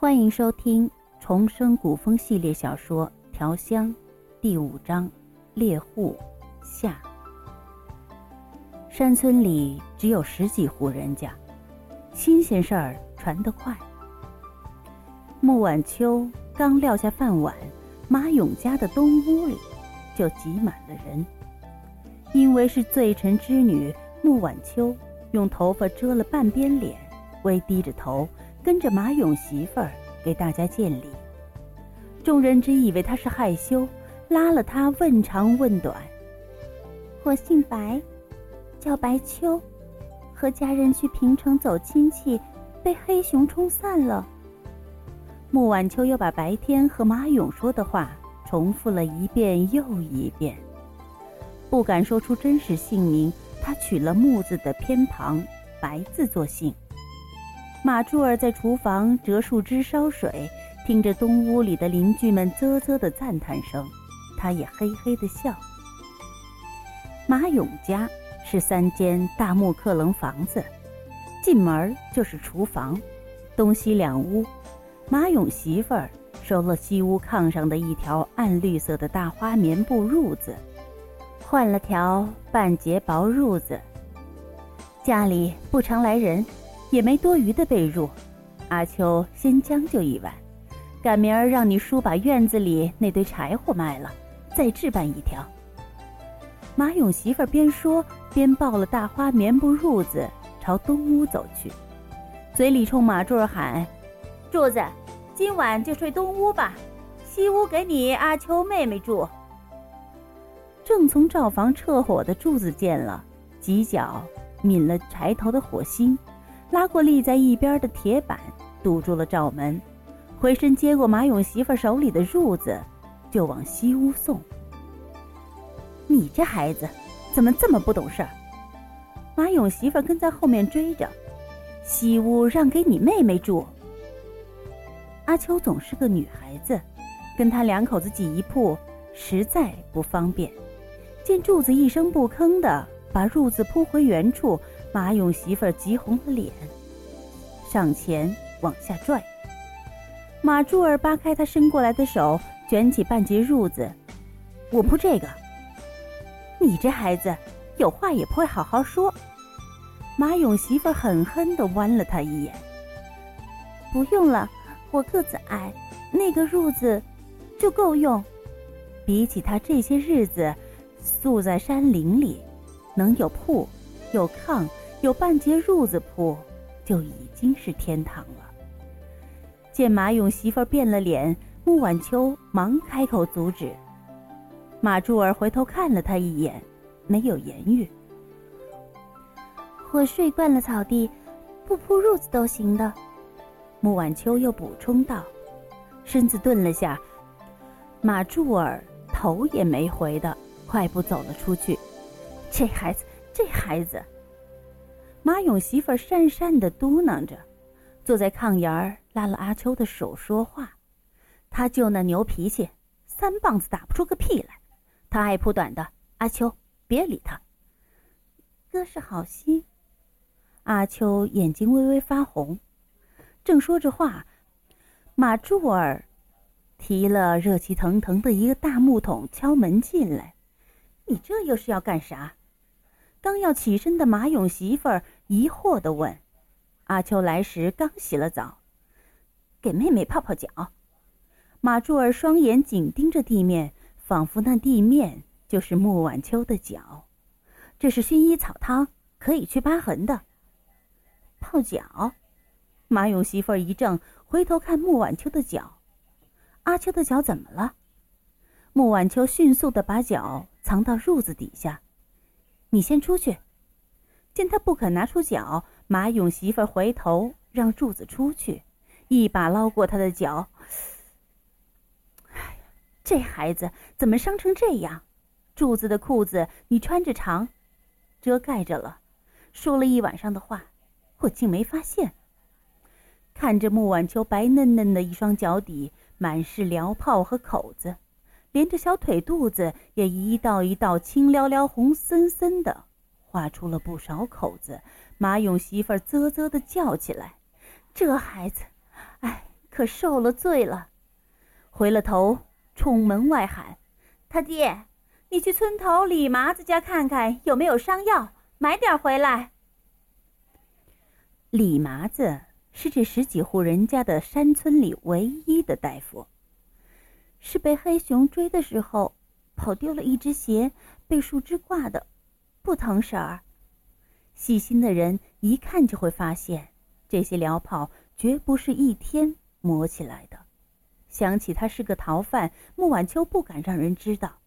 欢迎收听重生古风系列小说《调香》第五章《猎户下》。山村里只有十几户人家，新鲜事儿传得快。穆晚秋刚撂下饭碗，马勇家的东屋里就挤满了人。因为是罪臣之女，穆晚秋用头发遮了半边脸，微低着头。跟着马勇媳妇儿给大家见礼，众人只以为他是害羞，拉了他问长问短。我姓白，叫白秋，和家人去平城走亲戚，被黑熊冲散了。穆晚秋又把白天和马勇说的话重复了一遍又一遍，不敢说出真实姓名，他取了木字的偏旁，白字作姓。马柱儿在厨房折树枝烧水，听着东屋里的邻居们啧啧的赞叹声，他也嘿嘿的笑。马勇家是三间大木克楞房子，进门就是厨房，东西两屋。马勇媳妇儿收了西屋炕上的一条暗绿色的大花棉布褥子，换了条半截薄褥子。家里不常来人。也没多余的被褥，阿秋先将就一晚，赶明儿让你叔把院子里那堆柴火卖了，再置办一条。马勇媳妇儿边说边抱了大花棉布褥子朝东屋走去，嘴里冲马柱喊：“柱子，今晚就睡东屋吧，西屋给你阿秋妹妹住。”正从灶房撤火的柱子见了，几脚抿了柴头的火星。拉过立在一边的铁板，堵住了罩门，回身接过马勇媳妇手里的褥子，就往西屋送。你这孩子，怎么这么不懂事儿？马勇媳妇跟在后面追着，西屋让给你妹妹住。阿秋总是个女孩子，跟他两口子挤一铺，实在不方便。见柱子一声不吭的把褥子铺回原处。马勇媳妇儿急红了脸，上前往下拽。马柱儿扒开他伸过来的手，卷起半截褥子：“我铺这个。”你这孩子，有话也不会好好说。马勇媳妇狠狠地剜了他一眼：“不用了，我个子矮，那个褥子就够用。比起他这些日子宿在山林里，能有铺，有炕。”有半截褥子铺，就已经是天堂了。见马勇媳妇变了脸，穆晚秋忙开口阻止。马柱儿回头看了他一眼，没有言语。我睡惯了草地，不铺褥子都行的。穆晚秋又补充道，身子顿了下，马柱儿头也没回的快步走了出去。这孩子，这孩子。马勇媳妇讪讪的嘟囔着，坐在炕沿儿拉了阿秋的手说话。他就那牛脾气，三棒子打不出个屁来。他爱铺短的，阿秋别理他。哥是好心。阿秋眼睛微微发红，正说着话，马柱儿提了热气腾腾的一个大木桶敲门进来。你这又是要干啥？刚要起身的马勇媳妇儿疑惑地问：“阿秋来时刚洗了澡，给妹妹泡泡脚。”马柱儿双眼紧盯着地面，仿佛那地面就是穆晚秋的脚。这是薰衣草汤，可以去疤痕的。泡脚，马勇媳妇儿一怔，回头看穆晚秋的脚。阿秋的脚怎么了？穆晚秋迅速地把脚藏到褥子底下。你先出去。见他不肯拿出脚，马勇媳妇回头让柱子出去，一把捞过他的脚。哎呀，这孩子怎么伤成这样？柱子的裤子你穿着长，遮盖着了。说了一晚上的话，我竟没发现。看着穆晚秋白嫩嫩的一双脚底，满是燎泡和口子。连着小腿肚子也一道一道青撩撩、红森森的，划出了不少口子。马勇媳妇啧啧的叫起来：“这孩子，哎，可受了罪了，回了头冲门外喊：“他爹，你去村头李麻子家看看有没有伤药，买点回来。”李麻子是这十几户人家的山村里唯一的大夫，是被黑熊追的时候跑丢了一只鞋，被树枝挂的，不疼婶儿。细心的人一看就会发现，这些疗泡绝不是一天磨起来的。想起他是个逃犯，穆晚秋不敢让人知道。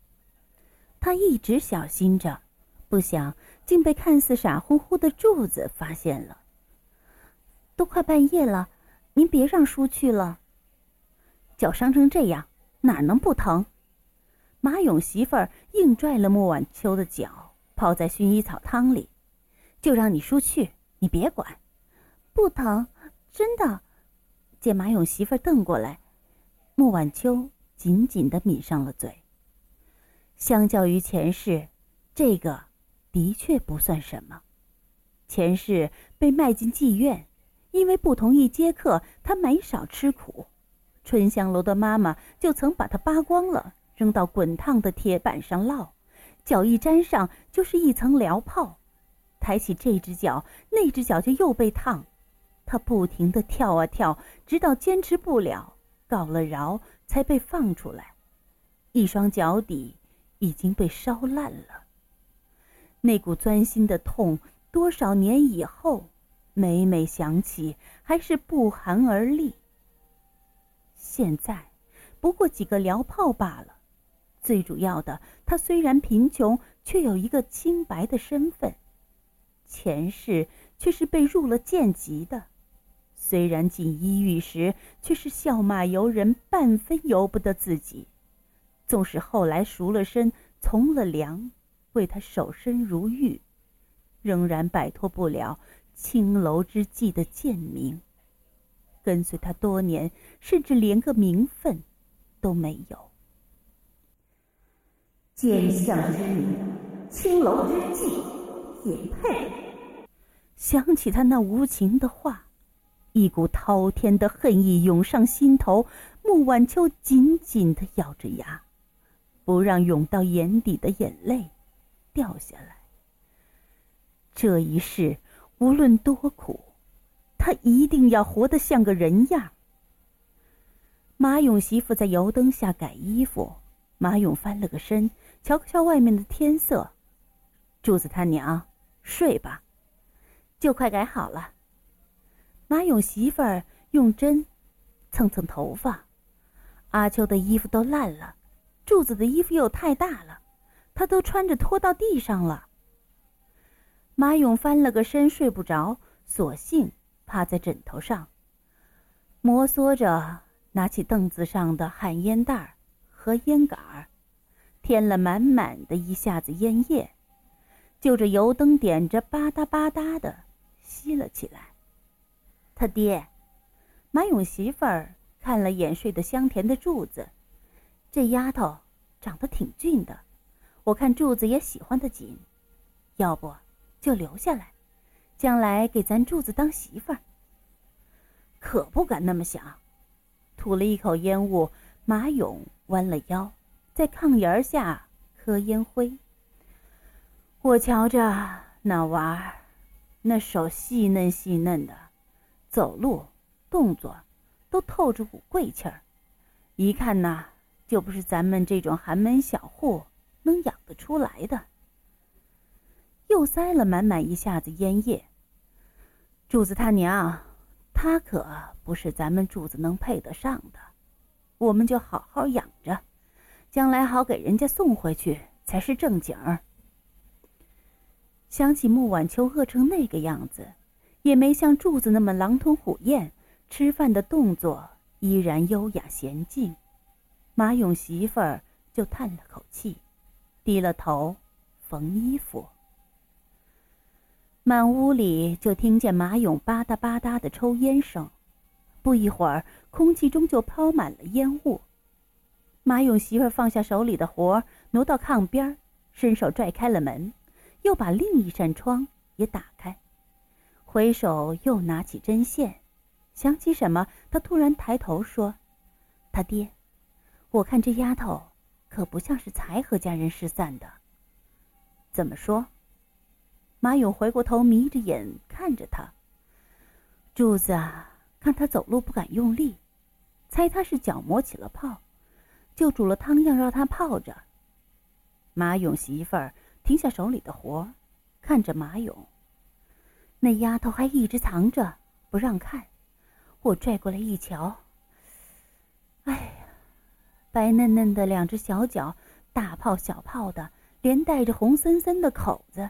他一直小心着，不想竟被看似傻乎乎的柱子发现了。都快半夜了，您别让叔去了。脚伤成这样，哪能不疼？马勇媳妇儿硬拽了穆晚秋的脚，泡在薰衣草汤里，就让你叔去，你别管。不疼，真的。见马勇媳妇儿瞪过来，穆晚秋紧紧的抿上了嘴。相较于前世，这个的确不算什么。前世被卖进妓院。因为不同意接客，他没少吃苦。春香楼的妈妈就曾把他扒光了，扔到滚烫的铁板上烙，脚一沾上就是一层燎泡。抬起这只脚，那只脚就又被烫。他不停地跳啊跳，直到坚持不了，告了饶，才被放出来。一双脚底已经被烧烂了。那股钻心的痛，多少年以后。每每想起，还是不寒而栗。现在，不过几个燎泡罢了。最主要的，他虽然贫穷，却有一个清白的身份。前世却是被入了贱籍的，虽然进医狱时，却是笑骂由人，半分由不得自己。纵使后来赎了身，从了良，为他守身如玉，仍然摆脱不了。青楼之妓的贱名，跟随他多年，甚至连个名分都没有。奸相之名，青楼之妓也配？想起他那无情的话，一股滔天的恨意涌上心头。穆晚秋紧紧的咬着牙，不让涌到眼底的眼泪掉下来。这一世。无论多苦，他一定要活得像个人样。马勇媳妇在油灯下改衣服，马勇翻了个身，瞧瞧外面的天色。柱子他娘，睡吧，就快改好了。马勇媳妇儿用针蹭蹭头发，阿秋的衣服都烂了，柱子的衣服又太大了，他都穿着拖到地上了。马勇翻了个身，睡不着，索性趴在枕头上，摩挲着，拿起凳子上的旱烟袋和烟杆儿，添了满满的一下子烟叶，就着油灯点着，吧嗒吧嗒的吸了起来。他爹，马勇媳妇儿看了眼睡得香甜的柱子，这丫头长得挺俊的，我看柱子也喜欢的紧，要不？就留下来，将来给咱柱子当媳妇儿。可不敢那么想，吐了一口烟雾，马勇弯了腰，在炕沿下磕烟灰。我瞧着那娃儿，那手细嫩细嫩的，走路动作都透着股贵气儿，一看呐，就不是咱们这种寒门小户能养得出来的。又塞了满满一下子烟叶。柱子他娘，他可不是咱们柱子能配得上的，我们就好好养着，将来好给人家送回去才是正经儿。想起穆晚秋饿成那个样子，也没像柱子那么狼吞虎咽，吃饭的动作依然优雅娴静。马勇媳妇儿就叹了口气，低了头缝衣服。满屋里就听见马勇吧嗒吧嗒的抽烟声，不一会儿，空气中就飘满了烟雾。马勇媳妇放下手里的活，挪到炕边，伸手拽开了门，又把另一扇窗也打开，回手又拿起针线，想起什么，他突然抬头说：“他爹，我看这丫头可不像是才和家人失散的。”怎么说？马勇回过头，眯着眼看着他。柱子啊，看他走路不敢用力，猜他是脚磨起了泡，就煮了汤药让他泡着。马勇媳妇儿停下手里的活，看着马勇。那丫头还一直藏着不让看，我拽过来一瞧，哎呀，白嫩嫩的两只小脚，大泡小泡的，连带着红森森的口子。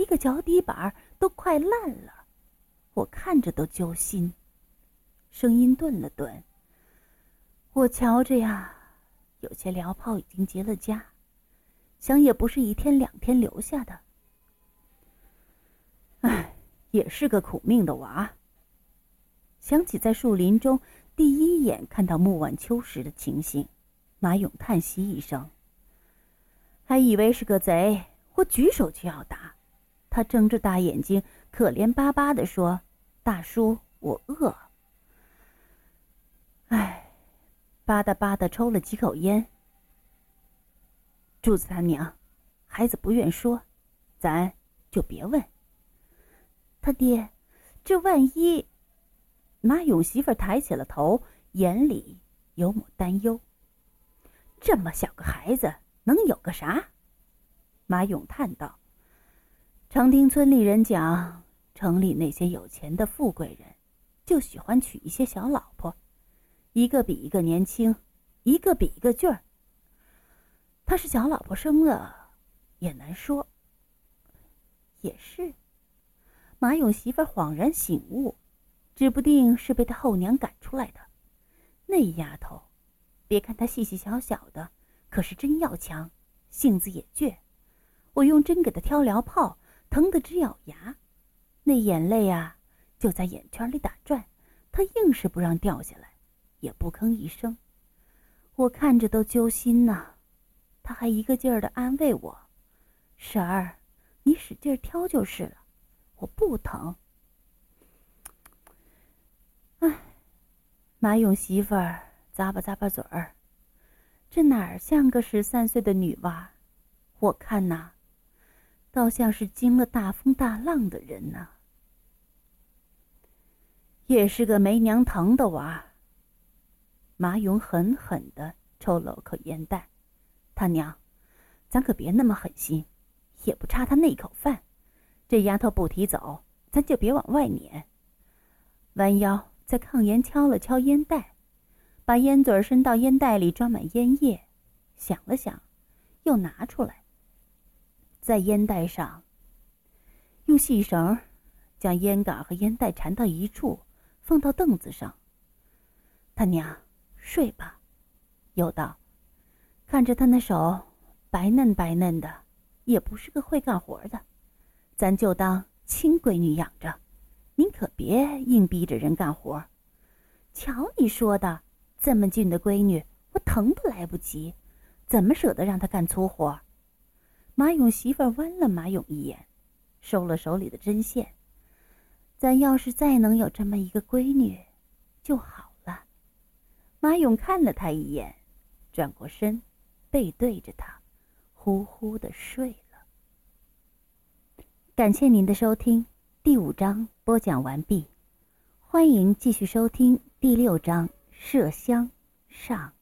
一个脚底板都快烂了，我看着都揪心。声音顿了顿，我瞧着呀，有些燎泡已经结了痂，想也不是一天两天留下的。唉，也是个苦命的娃。想起在树林中第一眼看到穆晚秋时的情形，马勇叹息一声，还以为是个贼，我举手就要打。他睁着大眼睛，可怜巴巴的说：“大叔，我饿。”哎，吧嗒吧嗒抽了几口烟。柱子他娘，孩子不愿说，咱就别问。他爹，这万一……马勇媳妇抬起了头，眼里有抹担忧。这么小个孩子，能有个啥？马勇叹道。常听村里人讲，城里那些有钱的富贵人，就喜欢娶一些小老婆，一个比一个年轻，一个比一个俊儿。他是小老婆生了，也难说。也是，马勇媳妇恍然醒悟，指不定是被他后娘赶出来的。那丫头，别看她细细小小的，可是真要强，性子也倔。我用针给她挑燎泡。疼得直咬牙，那眼泪啊就在眼圈里打转，他硬是不让掉下来，也不吭一声。我看着都揪心呐，他还一个劲儿的安慰我：“婶儿，你使劲挑就是了，我不疼。”哎，马勇媳妇儿咂巴咂巴嘴儿，这哪儿像个十三岁的女娃？我看呐。倒像是经了大风大浪的人呢，也是个没娘疼的娃。马勇狠狠的抽了口烟袋，他娘，咱可别那么狠心，也不差他那口饭。这丫头不提走，咱就别往外撵。弯腰在炕沿敲了敲烟袋，把烟嘴伸到烟袋里装满烟叶，想了想，又拿出来。在烟袋上用细绳将烟杆和烟袋缠到一处，放到凳子上。他娘，睡吧。又道：“看着他那手白嫩白嫩的，也不是个会干活的，咱就当亲闺女养着。您可别硬逼着人干活。瞧你说的，这么俊的闺女，我疼都来不及，怎么舍得让她干粗活？”马勇媳妇剜了马勇一眼，收了手里的针线。咱要是再能有这么一个闺女，就好了。马勇看了他一眼，转过身，背对着他，呼呼的睡了。感谢您的收听，第五章播讲完毕，欢迎继续收听第六章麝香上。